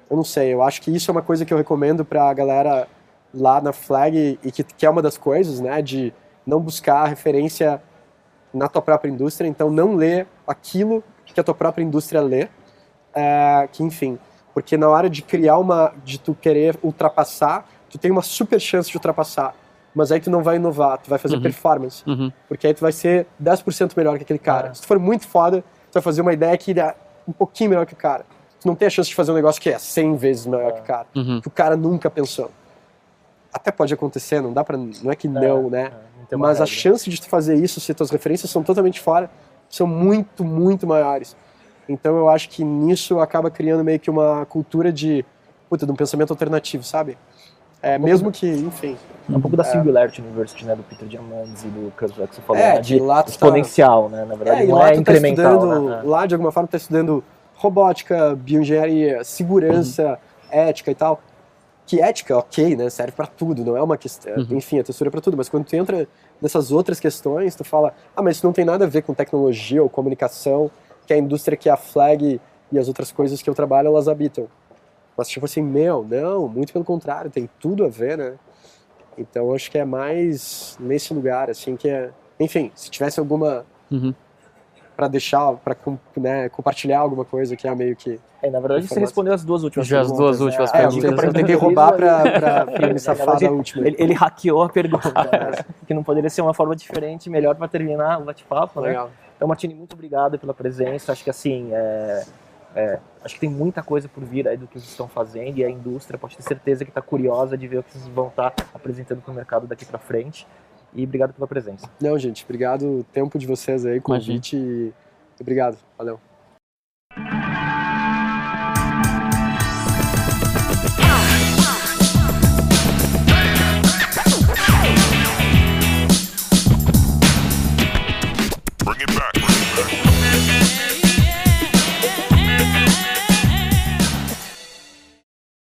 Eu não sei, eu acho que isso é uma coisa que eu recomendo pra galera lá na Flag e que, que é uma das coisas, né, de não buscar referência na tua própria indústria, então não lê aquilo que a tua própria indústria lê, é, que enfim, porque na hora de criar uma, de tu querer ultrapassar, tu tem uma super chance de ultrapassar, mas aí tu não vai inovar, tu vai fazer Uhum. performance, Uhum. porque aí tu vai ser 10% melhor que aquele cara. Ah. Se tu for muito foda, tu vai fazer uma ideia que é um pouquinho melhor que o cara. Tu não tem a chance de fazer um negócio que é 100 vezes melhor que o cara, Uhum. que o cara nunca pensou. Até pode acontecer, não dá para, não é que não, né? não tem uma Mas a regra. chance de tu fazer isso, se tuas referências são totalmente fora, são muito, muito maiores. Então eu acho que nisso acaba criando meio que uma cultura de, puta, de um pensamento alternativo, sabe? É, mesmo que, enfim. É um pouco da Singularity University, né? Do Peter Diamandis e do Kurzweil que você falou, É, né, de lá tu tá- exponencial, né? Na verdade, É, não lá é tu tá incremental, estudando, né? lá de alguma forma tu tá estudando robótica, bioengenharia, segurança, ética e tal. Que ética, ok, né? Serve pra tudo, não é uma questão. Uhum. Enfim, a textura é pra tudo, mas quando tu entra nessas outras questões, tu fala, ah, mas isso não tem nada a ver com tecnologia ou comunicação, que é a indústria que a Flag e as outras coisas que eu trabalho, elas habitam. Mas tipo assim, meu, não, muito pelo contrário, tem tudo a ver, né? Então acho que é mais nesse lugar, assim, que é. Enfim, se tivesse alguma Uhum para deixar, para né, compartilhar alguma coisa que é meio que. É, na verdade, você respondeu as duas últimas Já perguntas. as duas né? últimas né? perguntas. É, eu tentei roubar para me safar da última. Ele, ele, hackeou a pergunta, né? que não poderia ser uma forma diferente, melhor para terminar o bate-papo, né? Legal. Então, Martini, muito obrigado pela presença. Acho que assim, é, é, acho que tem muita coisa por vir aí do que vocês estão fazendo e a indústria pode ter certeza que está curiosa de ver o que vocês vão estar tá apresentando para o mercado daqui para frente e obrigado pela presença. Não, gente, obrigado o tempo de vocês aí, convite. E... Obrigado, valeu.